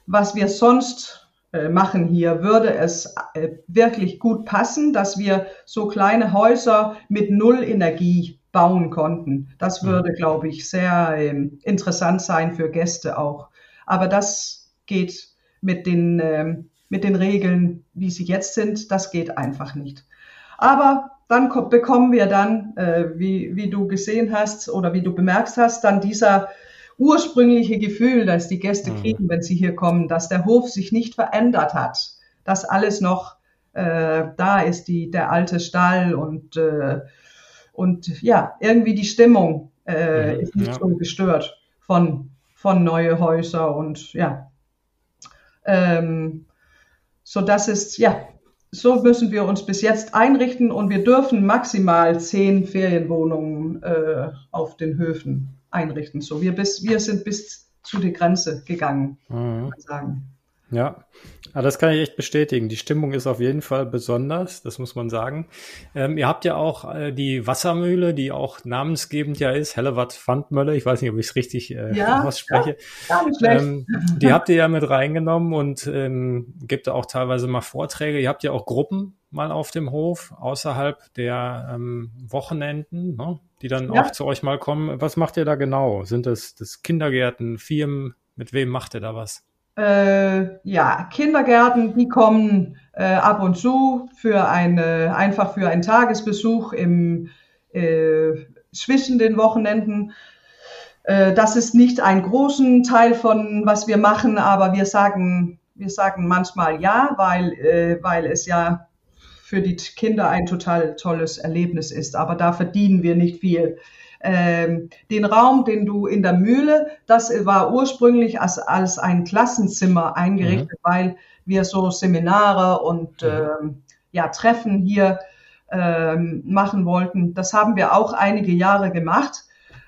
was wir sonst äh, machen hier, würde es äh, wirklich gut passen, dass wir so kleine Häuser mit Null Energie bauen konnten. Das würde, glaube ich, sehr ähm, interessant sein für Gäste auch. Aber das geht mit den, ähm, mit den Regeln, wie sie jetzt sind, das geht einfach nicht. Aber dann bekommen wir dann, äh, wie, wie du gesehen hast oder wie du bemerkt hast, dann dieser ursprüngliche Gefühl, das die Gäste mhm. kriegen, wenn sie hier kommen, dass der Hof sich nicht verändert hat, dass alles noch äh, da ist, die, der alte Stall und äh, und ja, irgendwie die Stimmung äh, mhm, ist nicht ja. so gestört von, von neue Häuser und ja. Ähm, so das ist, ja, so müssen wir uns bis jetzt einrichten und wir dürfen maximal zehn Ferienwohnungen äh, auf den Höfen einrichten. So, wir, bis, wir sind bis zu der Grenze gegangen, mhm. kann man sagen. Ja, aber das kann ich echt bestätigen. Die Stimmung ist auf jeden Fall besonders, das muss man sagen. Ähm, ihr habt ja auch äh, die Wassermühle, die auch namensgebend ja ist, Hellewatt Pfandmölle. Ich weiß nicht, ob ich es richtig äh, ja, ausspreche. Ja. Ähm, die habt ihr ja mit reingenommen und ähm, gibt auch teilweise mal Vorträge. Ihr habt ja auch Gruppen mal auf dem Hof außerhalb der ähm, Wochenenden, ne, die dann ja. auch zu euch mal kommen. Was macht ihr da genau? Sind das, das Kindergärten, Firmen? Mit wem macht ihr da was? Äh, ja, Kindergärten, die kommen äh, ab und zu für eine, einfach für einen Tagesbesuch im, äh, zwischen den Wochenenden. Äh, das ist nicht ein großen Teil von was wir machen, aber wir sagen, wir sagen manchmal ja, weil, äh, weil es ja für die Kinder ein total tolles Erlebnis ist. Aber da verdienen wir nicht viel. Ähm, den Raum, den du in der Mühle, das war ursprünglich als, als ein Klassenzimmer eingerichtet, mhm. weil wir so Seminare und mhm. ähm, ja, Treffen hier ähm, machen wollten. Das haben wir auch einige Jahre gemacht,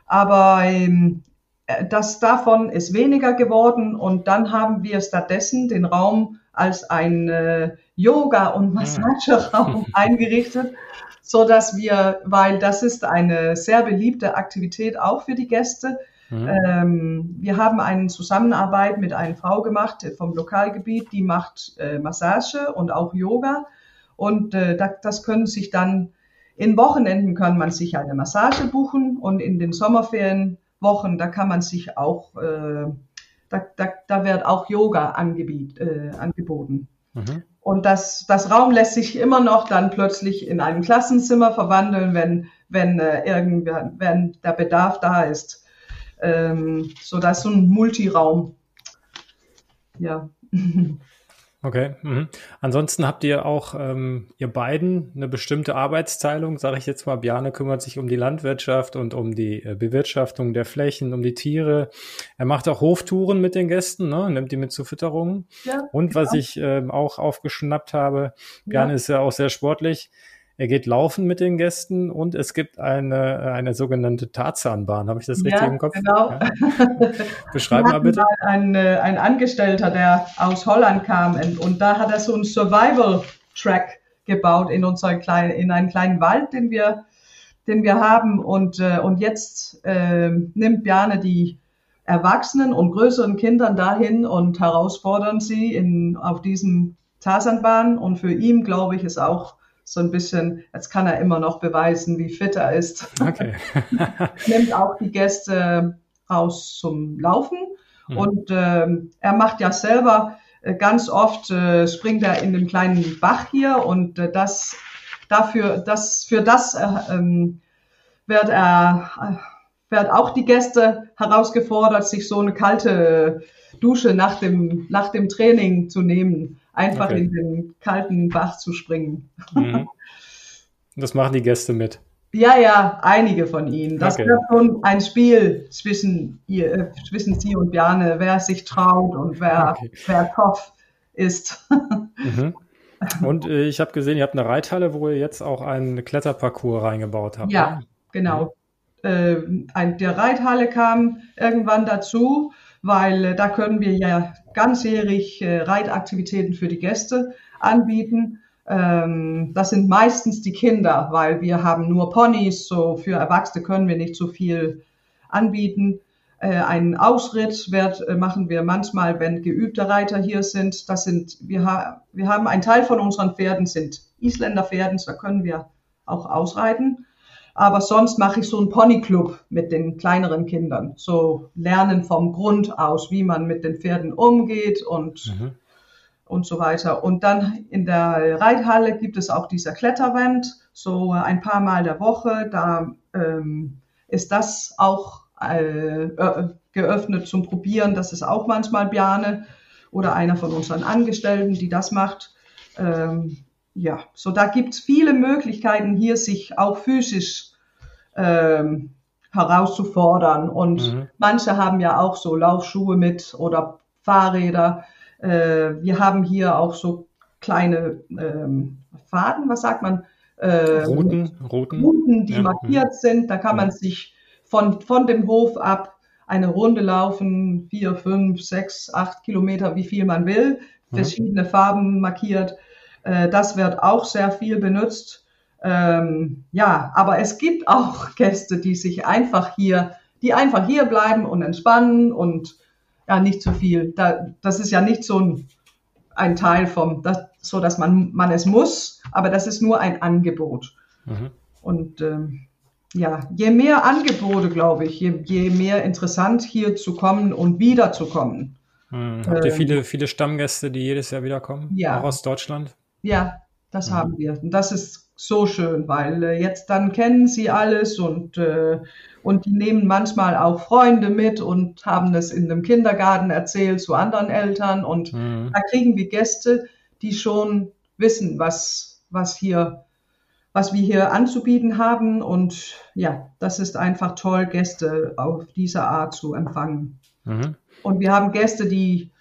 aber ähm, das davon ist weniger geworden und dann haben wir stattdessen den Raum als ein äh, Yoga- und mhm. Massageraum (laughs) eingerichtet so dass wir, weil das ist eine sehr beliebte Aktivität auch für die Gäste. Mhm. Ähm, wir haben eine Zusammenarbeit mit einer Frau gemacht vom Lokalgebiet, die macht äh, Massage und auch Yoga. Und äh, da, das können sich dann in Wochenenden kann man sich eine Massage buchen und in den Sommerferienwochen, da kann man sich auch, äh, da, da, da wird auch Yoga angebiet, äh, angeboten. Mhm. Und das, das Raum lässt sich immer noch dann plötzlich in ein Klassenzimmer verwandeln, wenn, wenn, äh, irgendwer, wenn der Bedarf da ist. Ähm, so ist so ein Multiraum. Ja. (laughs) Okay. Mhm. Ansonsten habt ihr auch, ähm, ihr beiden, eine bestimmte Arbeitsteilung, sage ich jetzt mal. Bjarne kümmert sich um die Landwirtschaft und um die äh, Bewirtschaftung der Flächen, um die Tiere. Er macht auch Hoftouren mit den Gästen, ne? nimmt die mit zur Fütterung. Ja, und was genau. ich ähm, auch aufgeschnappt habe, Bjarne ja. ist ja auch sehr sportlich. Er geht laufen mit den Gästen und es gibt eine, eine sogenannte Tarzanbahn. Habe ich das richtig ja, im Kopf? Genau. Ja. (laughs) Beschreib mal bitte. Mal ein, äh, ein Angestellter, der aus Holland kam und da hat er so einen Survival-Track gebaut in, unseren kleinen, in einen kleinen Wald, den wir, den wir haben. Und, äh, und jetzt äh, nimmt Bjarne die Erwachsenen und größeren Kindern dahin und herausfordern sie in, auf diesem Tarzanbahn. Und für ihn, glaube ich, ist auch so ein bisschen, jetzt kann er immer noch beweisen, wie fit er ist. Okay. (laughs) Nimmt auch die Gäste raus zum Laufen mhm. und äh, er macht ja selber äh, ganz oft äh, springt er in den kleinen Bach hier und äh, das dafür, das für das äh, ähm, wird er äh, wird auch die Gäste herausgefordert, sich so eine kalte Dusche nach dem nach dem Training zu nehmen einfach okay. in den kalten Bach zu springen. Mhm. Das machen die Gäste mit. Ja, ja, einige von ihnen. Das okay. wird schon ein Spiel zwischen, ihr, äh, zwischen Sie und Bjarne, wer sich traut und wer, okay. wer tough ist. (laughs) Mhm. Und äh, ich habe gesehen, ihr habt eine Reithalle, wo ihr jetzt auch einen Kletterparcours reingebaut habt. Ja, ne? genau. Mhm. Äh, ein, der Reithalle kam irgendwann dazu, weil äh, da können wir ja ganzjährig äh, Reitaktivitäten für die Gäste anbieten. Ähm, das sind meistens die Kinder, weil wir haben nur Ponys, so für Erwachsene können wir nicht so viel anbieten. Äh, einen Ausritt wird, machen wir manchmal, wenn geübte Reiter hier sind. Das sind wir, ha wir haben einen Teil von unseren Pferden sind Isländer Pferden, da können wir auch ausreiten. Aber sonst mache ich so einen Ponyclub mit den kleineren Kindern. So lernen vom Grund aus, wie man mit den Pferden umgeht und, mhm. und so weiter. Und dann in der Reithalle gibt es auch dieser Kletterwand, so ein paar Mal der Woche. Da ähm, ist das auch äh, geöffnet zum Probieren. Das ist auch manchmal Bjane oder einer von unseren Angestellten, die das macht. Ähm, ja, so da gibt's viele Möglichkeiten hier, sich auch physisch ähm, herauszufordern. Und mhm. manche haben ja auch so Laufschuhe mit oder Fahrräder. Äh, wir haben hier auch so kleine ähm, Faden, was sagt man? Äh, Routen, Routen. Routen, die ja. markiert mhm. sind. Da kann man sich von, von dem Hof ab eine Runde laufen, vier, fünf, sechs, acht Kilometer, wie viel man will, mhm. verschiedene Farben markiert. Äh, das wird auch sehr viel benutzt. Ähm, ja, aber es gibt (laughs) auch Gäste, die sich einfach hier, die einfach hier bleiben und entspannen und ja, nicht zu viel. Da, das ist ja nicht so ein, ein Teil vom, das, so dass man, man es muss, aber das ist nur ein Angebot. Mhm. Und ähm, ja, je mehr Angebote, glaube ich, je, je mehr interessant hier zu kommen und wiederzukommen. Mhm. Habt ihr ähm, viele, viele Stammgäste, die jedes Jahr wiederkommen? Ja. Auch aus Deutschland? Ja, das mhm. haben wir. Und das ist so schön, weil äh, jetzt dann kennen sie alles und, äh, und die nehmen manchmal auch Freunde mit und haben es in einem Kindergarten erzählt zu anderen Eltern und mhm. da kriegen wir Gäste, die schon wissen, was, was hier, was wir hier anzubieten haben und ja, das ist einfach toll, Gäste auf diese Art zu empfangen. Mhm. Und wir haben Gäste, die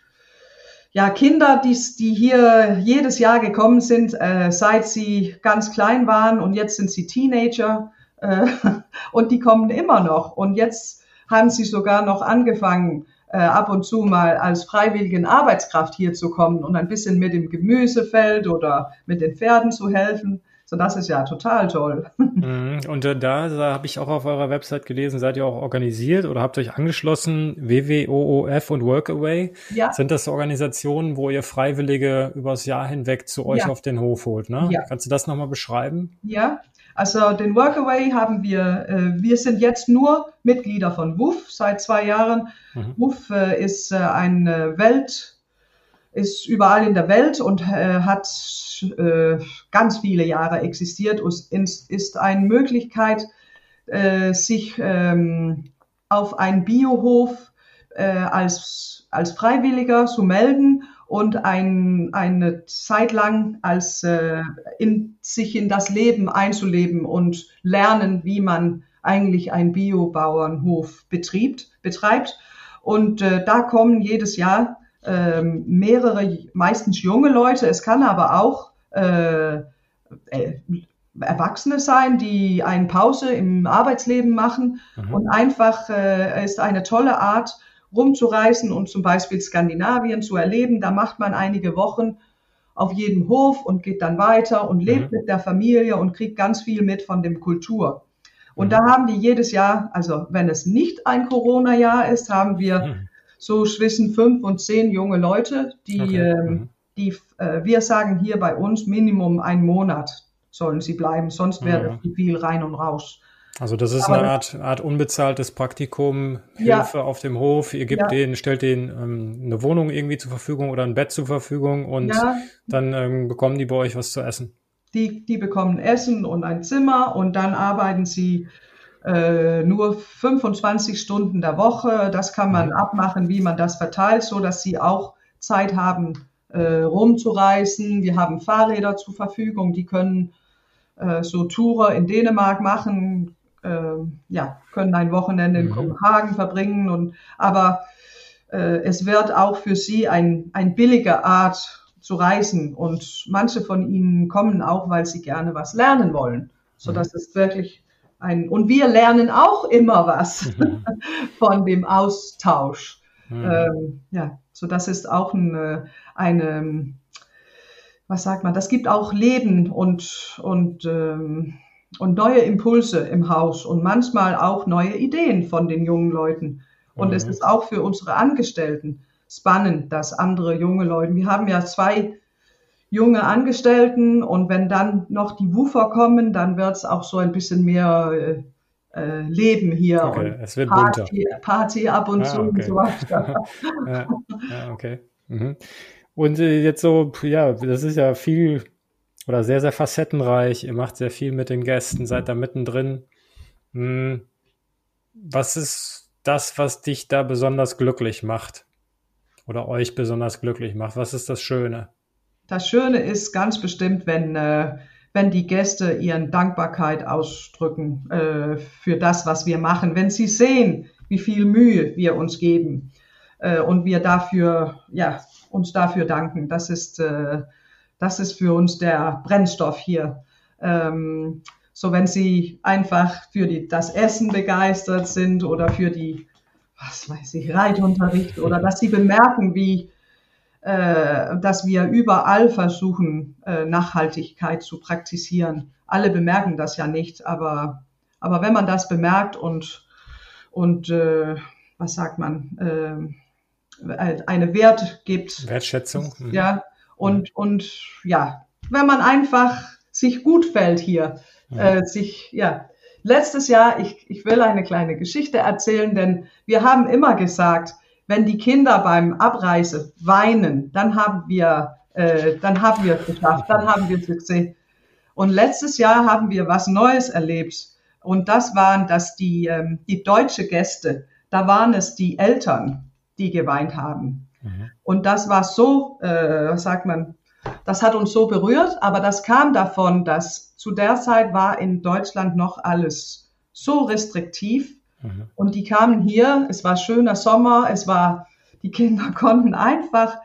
ja, Kinder, die, die hier jedes Jahr gekommen sind, äh, seit sie ganz klein waren und jetzt sind sie Teenager äh, (laughs) und die kommen immer noch. Und jetzt haben sie sogar noch angefangen, äh, ab und zu mal als freiwilligen Arbeitskraft hier zu kommen und ein bisschen mit dem Gemüsefeld oder mit den Pferden zu helfen. So, das ist ja total toll. (laughs) Mhm. Und äh, da, da habe ich auch auf eurer Website gelesen, seid ihr auch organisiert oder habt euch angeschlossen, WWOOF und Workaway. Ja. Sind das Organisationen, wo ihr Freiwillige übers Jahr hinweg zu euch ja. auf den Hof holt? Ne? Ja. Kannst du das nochmal beschreiben? Ja, also den Workaway haben wir, äh, wir sind jetzt nur Mitglieder von WUF seit zwei Jahren. Mhm. WUF äh, ist äh, eine Welt, ist überall in der Welt und äh, hat äh, ganz viele Jahre existiert und ist eine Möglichkeit, äh, sich ähm, auf einen Biohof äh, als, als Freiwilliger zu melden und ein, eine Zeit lang als äh, in, sich in das Leben einzuleben und lernen, wie man eigentlich einen Biobauernhof betriebt, betreibt. Und äh, da kommen jedes Jahr äh, mehrere, meistens junge Leute. Es kann aber auch äh, äh, Erwachsene sein, die eine Pause im Arbeitsleben machen mhm. und einfach äh, ist eine tolle Art, rumzureisen und zum Beispiel Skandinavien zu erleben. Da macht man einige Wochen auf jedem Hof und geht dann weiter und lebt mhm. mit der Familie und kriegt ganz viel mit von dem Kultur. Und mhm. da haben wir jedes Jahr, also wenn es nicht ein Corona-Jahr ist, haben wir mhm. So zwischen fünf und zehn junge Leute, die, okay. ähm, mhm. die äh, wir sagen hier bei uns Minimum einen Monat sollen sie bleiben, sonst wäre mhm. viel rein und raus. Also das ist Aber eine Art, Art unbezahltes Praktikum, Hilfe ja. auf dem Hof. Ihr gebt ja. denen, stellt denen ähm, eine Wohnung irgendwie zur Verfügung oder ein Bett zur Verfügung und ja. dann ähm, bekommen die bei euch was zu essen. Die, die bekommen Essen und ein Zimmer und dann arbeiten sie äh, nur 25 Stunden der Woche. Das kann man mhm. abmachen, wie man das verteilt, so dass sie auch Zeit haben, äh, rumzureisen. Wir haben Fahrräder zur Verfügung, die können äh, so Touren in Dänemark machen, äh, ja, können ein Wochenende in mhm. Kopenhagen verbringen. Und, aber äh, es wird auch für sie ein, ein billige Art zu reisen. Und manche von ihnen kommen auch, weil sie gerne was lernen wollen. So dass mhm. es wirklich ein, und wir lernen auch immer was mhm. (laughs) von dem Austausch. Mhm. Ähm, ja, so das ist auch eine, eine, was sagt man, das gibt auch Leben und, und ähm, und neue Impulse im Haus und manchmal auch neue Ideen von den jungen Leuten. Und mhm. es ist auch für unsere Angestellten spannend, dass andere junge Leute, wir haben ja zwei junge Angestellten und wenn dann noch die Woofer kommen, dann wird es auch so ein bisschen mehr äh, äh Leben hier okay, und es wird Party, Party, ab und ah, zu okay. und so weiter. (laughs) ja, ja, okay. Mhm. Und äh, jetzt so, ja, das ist ja viel oder sehr, sehr facettenreich. Ihr macht sehr viel mit den Gästen, seid da mittendrin. Hm. Was ist das, was dich da besonders glücklich macht? Oder euch besonders glücklich macht? Was ist das Schöne? Das Schöne ist ganz bestimmt, wenn, äh, wenn die Gäste ihren Dankbarkeit ausdrücken äh, für das, was wir machen. Wenn sie sehen, wie viel Mühe wir uns geben äh, und wir dafür, ja, uns dafür danken. Das ist, äh, das ist für uns der Brennstoff hier. Ähm, so wenn Sie einfach für die, das Essen begeistert sind oder für die, was weiß ich, Reitunterricht oder dass Sie bemerken, wie, dass wir überall versuchen, äh, Nachhaltigkeit zu praktizieren. Alle bemerken das ja nicht, aber, aber wenn man das bemerkt und, und äh, was sagt man, äh, eine Wert gibt. Wertschätzung. Mhm. Ja, und, und ja, wenn man einfach sich gut fällt hier, ja. äh, sich, ja. Letztes Jahr, ich, ich will eine kleine Geschichte erzählen, denn wir haben immer gesagt, wenn die Kinder beim Abreise weinen, dann haben wir, äh, dann haben wir es geschafft, dann haben wir Success. Und letztes Jahr haben wir was Neues erlebt. Und das waren, dass die, ähm, die deutsche Gäste, da waren es die Eltern, die geweint haben. Mhm. Und das war so, äh, was sagt man, das hat uns so berührt, aber das kam davon, dass zu der Zeit war in Deutschland noch alles so restriktiv mhm. und die kamen hier, es war schöner Sommer, es war, die Kinder (laughs) konnten einfach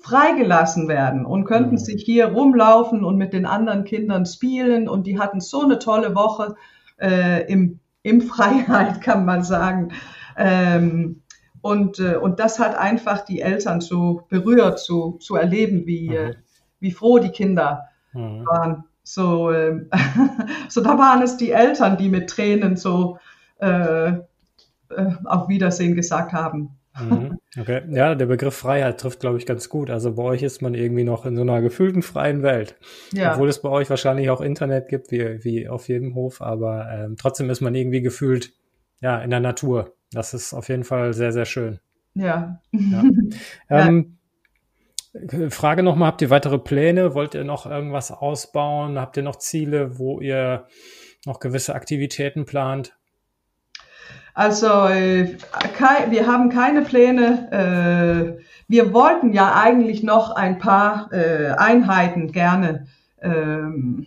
freigelassen werden und könnten mhm. sich hier rumlaufen und mit den anderen Kindern spielen und die hatten so eine tolle Woche äh, im, im (laughs) Freiheit, kann man sagen. Ähm, und, äh, und das hat einfach die Eltern so berührt, so zu erleben, wie, äh, mhm. wie froh die Kinder mhm. waren. So, äh, (laughs) so da waren es die Eltern, die mit Tränen so äh, äh, auf Wiedersehen gesagt haben. Mhm. Okay, ja, der Begriff Freiheit trifft, glaube ich, ganz gut. Also bei euch ist man irgendwie noch in so einer gefühlten freien Welt. Ja. Obwohl es bei euch wahrscheinlich auch Internet gibt, wie, wie auf jedem Hof, aber ähm, trotzdem ist man irgendwie gefühlt ja in der Natur. Das ist auf jeden Fall sehr, sehr schön. Ja. ja. (laughs) Ähm. Frage nochmal, habt ihr weitere Pläne? Wollt ihr noch irgendwas ausbauen? Habt ihr noch Ziele, wo ihr noch gewisse Aktivitäten plant? Also äh, kei- wir haben keine Pläne. Äh, wir wollten ja eigentlich noch ein paar äh, Einheiten gerne ähm,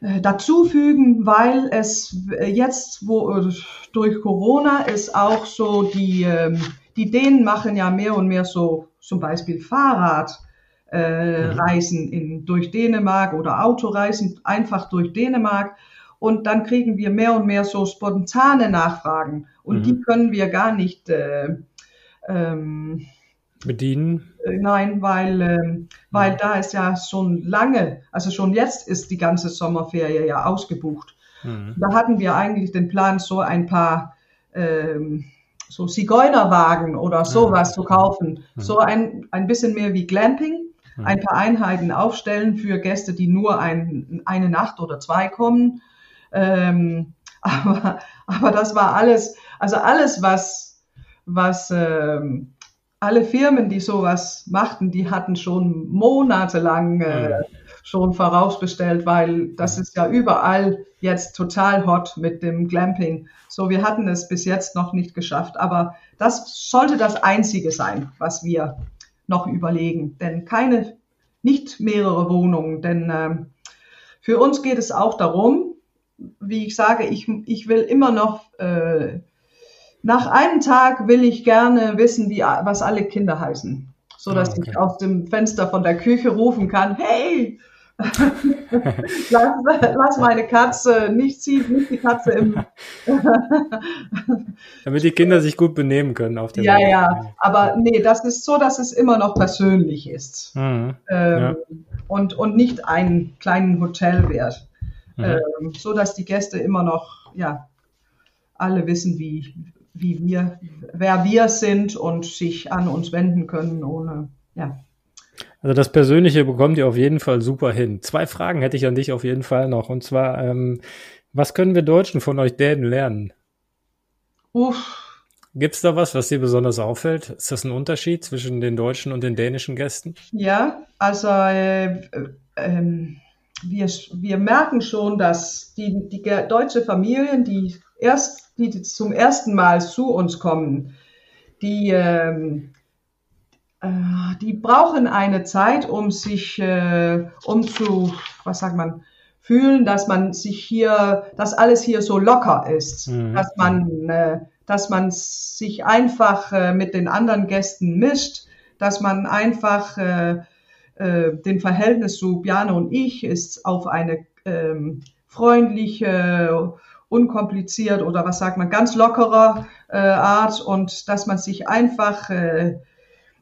äh, dazufügen, weil es äh, jetzt, wo äh, durch Corona ist auch so, die, ähm, die Dänen machen ja mehr und mehr so zum Beispiel Fahrradreisen äh, Mhm. Reisen in, durch Dänemark oder Autoreisen einfach durch Dänemark. Und dann kriegen wir mehr und mehr so spontane Nachfragen. Und Mhm. die können wir gar nicht äh, ähm, Bedienen. äh, Nein, weil, ähm, weil da ist ja schon lange, also schon jetzt ist die ganze Sommerferie ja ausgebucht. Mhm. Da hatten wir eigentlich den Plan, so ein paar ähm, so Zigeunerwagen oder sowas zu kaufen. Mhm. So ein, ein bisschen mehr wie Glamping, Mhm. ein paar Einheiten aufstellen für Gäste, die nur ein, eine Nacht oder zwei kommen. Ähm, (laughs) aber, aber das war alles, also alles, was, was ähm, alle Firmen, die sowas machten, die hatten schon monatelang äh, Mhm. schon vorausbestellt, weil das ist ja überall jetzt total hot mit dem Glamping. So, wir hatten es bis jetzt noch nicht geschafft, aber das sollte das Einzige sein, was wir noch überlegen. Denn keine, nicht mehrere Wohnungen, denn ähm, für uns geht es auch darum, wie ich sage, ich, ich will immer noch, äh, nach einem Tag will ich gerne wissen, wie, was alle Kinder heißen. So dass Ah, okay. ich aus dem Fenster von der Küche rufen kann, hey, (laughs) lass, lass meine Katze nicht ziehen, nicht die Katze im, (laughs) Damit die Kinder sich gut benehmen können auf dem ja, Weg. ja, aber nee, das ist so, dass es immer noch persönlich ist. Mhm. Ähm, Ja. und, und nicht einen kleinen Hotelwert. Mhm. Ähm, so dass die Gäste immer noch, ja, alle wissen, wie, wie wir, wer wir sind und sich an uns wenden können, ohne, ja. Also das Persönliche bekommt ihr auf jeden Fall super hin. Zwei Fragen hätte ich an dich auf jeden Fall noch. Und zwar, ähm, was können wir Deutschen von euch Dänen lernen? Uff, Gibt es da was, was dir besonders auffällt? Ist das ein Unterschied zwischen den deutschen und den dänischen Gästen? ja, also äh, äh, ähm, wir, wir merken schon, dass die, die deutsche Familien, die erst, die zum ersten Mal zu uns kommen, die, ähm, äh, die brauchen eine Zeit, um sich, äh, um zu, was sagt man, fühlen, dass man sich hier, dass alles hier so locker ist, Mhm. dass man, äh, dass man sich einfach äh, mit den anderen Gästen mischt, dass man einfach äh, äh, den Verhältnis zu Bjane und ich ist auf eine ähm, freundliche, unkompliziert oder was sagt man, ganz lockere äh, Art und dass man sich einfach, äh,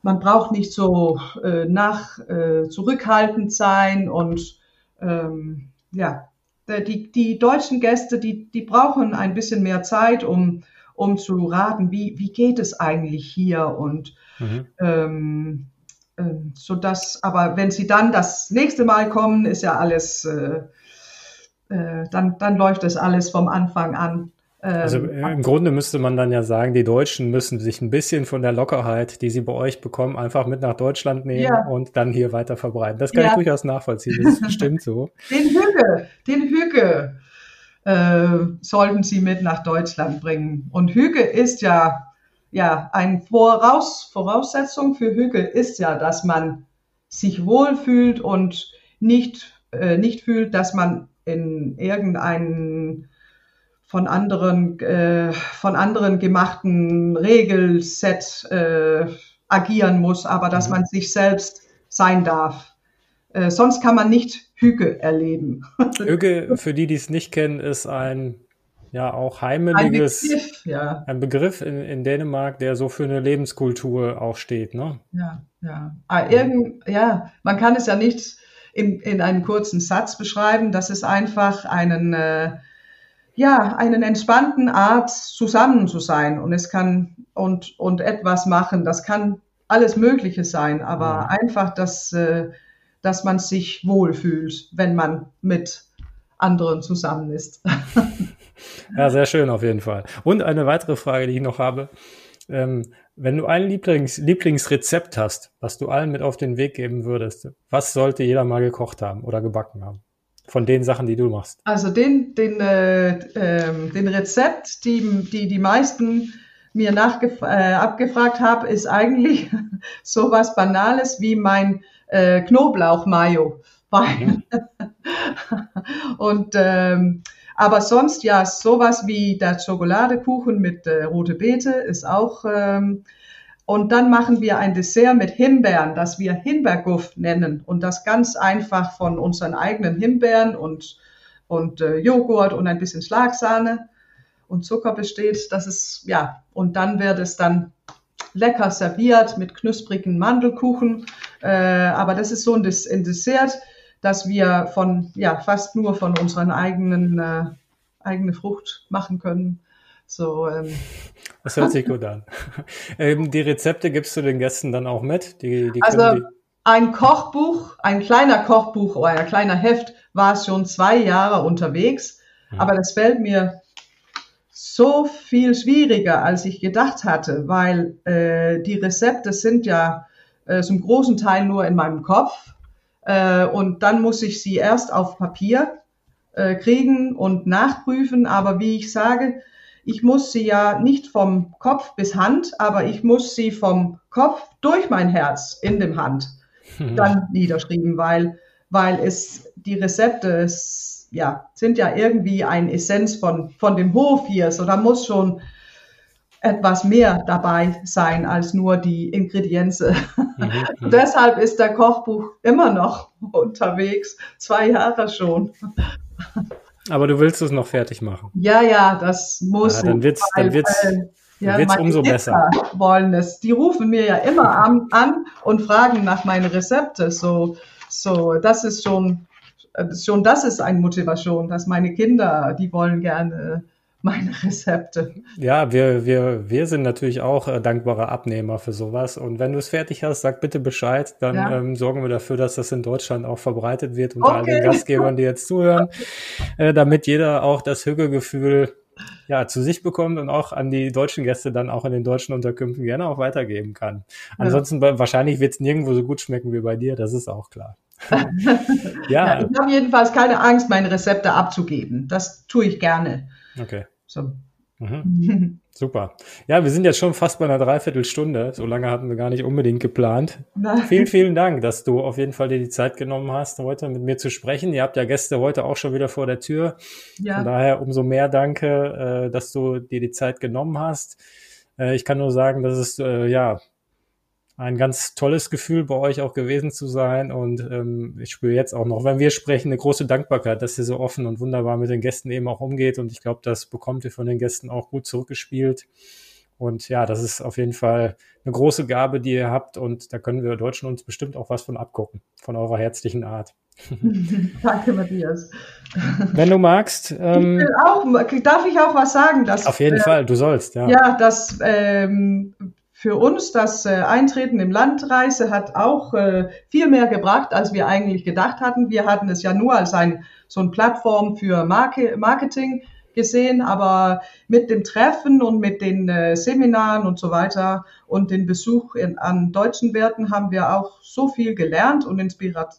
man braucht nicht so äh, nach äh, zurückhaltend sein und ähm, ja, die, die deutschen Gäste, die, die brauchen ein bisschen mehr Zeit, um, um zu raten, wie, wie geht es eigentlich hier und Mhm. ähm, so dass, aber wenn sie dann das nächste Mal kommen, ist ja alles, äh, äh, dann, dann läuft das alles vom Anfang an. Ähm, Also äh, im Grunde müsste man dann ja sagen, die Deutschen müssen sich ein bisschen von der Lockerheit, die sie bei euch bekommen, einfach mit nach Deutschland nehmen Ja. und dann hier weiter verbreiten. Das kann Ja. ich durchaus nachvollziehen. Das ist bestimmt so. (laughs) den Hüge, den Hüge äh, sollten sie mit nach Deutschland bringen. Und Hüge ist ja, ja, ein Voraus, Voraussetzung für Hüge ist ja, dass man sich wohlfühlt und nicht, äh, nicht fühlt, dass man in irgendeinen von anderen, äh, von anderen gemachten Regelset äh, agieren muss, aber dass Mhm. man sich selbst sein darf. Äh, sonst kann man nicht Hüge erleben. (laughs) Öge, für die, die es nicht kennen, ist ein ja auch Ein heimeliges, Begriff, ja, ein Begriff in, in Dänemark, der so für eine Lebenskultur auch steht, ne? ja, ja. Ah, irgend, ja, man kann es ja nicht in, in einem kurzen Satz beschreiben. Das ist einfach einen, äh, ja, einen entspannten Art zusammen zu sein und es kann und und etwas machen. Das kann alles Mögliche sein, aber Mhm. einfach, dass äh, dass man sich wohlfühlt, wenn man mit anderen zusammen ist. (laughs) Ja, sehr schön auf jeden Fall. Und eine weitere Frage, die ich noch habe. Ähm, wenn du ein Lieblings Lieblingsrezept hast, was du allen mit auf den Weg geben würdest, was sollte jeder mal gekocht haben oder gebacken haben? von den Sachen, die du machst? Also den, den, äh, äh, den Rezept, die, die die meisten mir nachgef äh, abgefragt haben, ist eigentlich (laughs) sowas Banales wie mein äh, Knoblauch-Mayo. Mhm. (laughs) Und ähm, aber sonst ja, sowas wie der Schokoladekuchen mit äh, rote Beete ist auch. Ähm, und dann machen wir ein Dessert mit Himbeeren, das wir Himbeerguff nennen. Und das ganz einfach von unseren eigenen Himbeeren und, und äh, Joghurt und ein bisschen Schlagsahne und Zucker besteht. Das ist, ja, und dann wird es dann lecker serviert mit knusprigen Mandelkuchen. Äh, aber das ist so ein, Des ein Dessert, das wir von, ja, fast nur von unseren eigenen, äh, eigene Frucht machen können. So, ähm. Das hört sich gut an. (laughs) ähm, die Rezepte gibst du den Gästen dann auch mit? Die, die also die ein Kochbuch, ein kleiner Kochbuch oder ein kleiner Heft war schon zwei Jahre unterwegs, mhm. aber das fällt mir so viel schwieriger, als ich gedacht hatte, weil äh, die Rezepte sind ja äh, zum großen Teil nur in meinem Kopf äh, und dann muss ich sie erst auf Papier äh, kriegen und nachprüfen. Aber wie ich sage, ich muss sie ja nicht vom Kopf bis Hand, aber ich muss sie vom Kopf durch mein Herz in dem Hand hm. dann niederschreiben, weil, weil es die Rezepte es, ja, sind ja irgendwie ein Essenz von, von dem Hof hier. So, da muss schon etwas mehr dabei sein als nur die Ingredienzen. Mhm, (laughs) mhm. Deshalb ist der Kochbuch immer noch unterwegs, zwei Jahre schon. Aber du willst es noch fertig machen. Ja, ja, das muss. Ja, dann wird's, weil, dann wird's, weil, ja, wird's umso Kinder besser. Wollen es. Die rufen mir ja immer an, an und fragen nach meinen Rezepte. So, so, das ist schon, schon das ist eine Motivation, dass meine Kinder, die wollen gerne meine Rezepte. Ja, wir, wir, wir sind natürlich auch äh, dankbare Abnehmer für sowas. Und wenn du es fertig hast, sag bitte Bescheid. Dann ja. ähm, sorgen wir dafür, dass das in Deutschland auch verbreitet wird unter okay. all den Gastgebern, die jetzt zuhören, äh, damit jeder auch das Hügelgefühl ja, zu sich bekommt und auch an die deutschen Gäste dann auch in den deutschen Unterkünften gerne auch weitergeben kann. Ansonsten ja. wahrscheinlich wird es nirgendwo so gut schmecken wie bei dir, das ist auch klar. (laughs) ja. ja. Ich habe jedenfalls keine Angst, meine Rezepte abzugeben. Das tue ich gerne. Okay. So. Mhm. (laughs) Super. Ja, wir sind jetzt schon fast bei einer Dreiviertelstunde. So lange hatten wir gar nicht unbedingt geplant. Nein. Vielen, vielen Dank, dass du auf jeden Fall dir die Zeit genommen hast, heute mit mir zu sprechen. Ihr habt ja Gäste heute auch schon wieder vor der Tür. Ja. Von daher umso mehr danke, äh, dass du dir die Zeit genommen hast. Äh, ich kann nur sagen, dass es äh, ja ein ganz tolles Gefühl, bei euch auch gewesen zu sein. Und ähm, ich spüre jetzt auch noch, wenn wir sprechen, eine große Dankbarkeit, dass ihr so offen und wunderbar mit den Gästen eben auch umgeht. Und ich glaube, das bekommt ihr von den Gästen auch gut zurückgespielt. Und ja, das ist auf jeden Fall eine große Gabe, die ihr habt. Und da können wir Deutschen uns bestimmt auch was von abgucken, von eurer herzlichen Art. (laughs) Danke, Matthias. Wenn du magst. Ähm, ich auch, darf ich auch was sagen? Dass, auf jeden äh, Fall, du sollst, ja. Ja, dass ähm, für uns das äh, Eintreten im Landreise hat auch äh, viel mehr gebracht, als wir eigentlich gedacht hatten. Wir hatten es ja nur als ein, so eine Plattform für Marke, Marketing gesehen, aber mit dem Treffen und mit den äh, Seminaren und so weiter und den Besuch in, an deutschen Werten haben wir auch so viel gelernt und Inspirat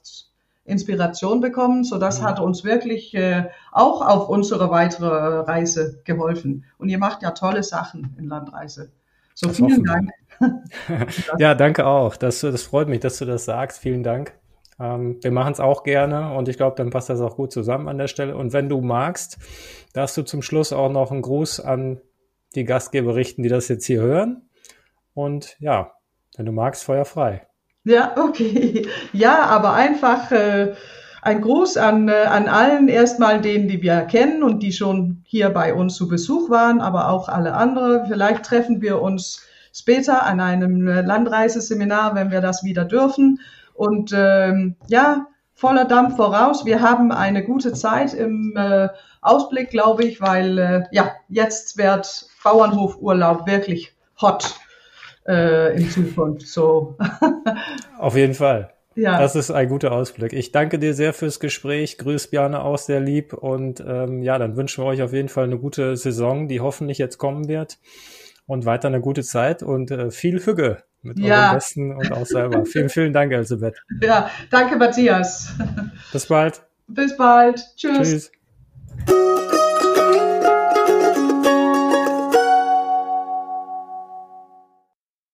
Inspiration bekommen, so das mhm. hat uns wirklich äh, auch auf unsere weitere Reise geholfen. Und ihr macht ja tolle Sachen in Landreise. So das vielen Dank. (laughs) ja, danke auch. Das, das freut mich, dass du das sagst. Vielen Dank. Ähm, wir machen es auch gerne und ich glaube, dann passt das auch gut zusammen an der Stelle. Und wenn du magst, darfst du zum Schluss auch noch einen Gruß an die Gastgeber richten, die das jetzt hier hören. Und ja, wenn du magst, Feuer frei. Ja, okay. (laughs) Ja, aber einfach äh, ein Gruß an, äh, an allen, erstmal denen, die wir kennen und die schon hier bei uns zu Besuch waren, aber auch alle anderen. Vielleicht treffen wir uns später an einem äh, Landreiseseminar, wenn wir das wieder dürfen. Und ähm, ja, voller Dampf voraus. Wir haben eine gute Zeit im äh, Ausblick, glaube ich, weil äh, ja, jetzt wird Bauernhofurlaub wirklich hot äh, in Zukunft. So. (laughs) Auf jeden Fall. Ja. Das ist ein guter Ausblick. Ich danke dir sehr fürs Gespräch. Grüß Björn auch sehr lieb. Und ähm, ja, dann wünschen wir euch auf jeden Fall eine gute Saison, die hoffentlich jetzt kommen wird. Und weiter eine gute Zeit und äh, viel Hüge mit ja. euren Gästen und auch selber. (laughs) vielen, vielen Dank, Elisabeth. Ja, danke, Matthias. Bis bald. Bis bald. Tschüss. Tschüss.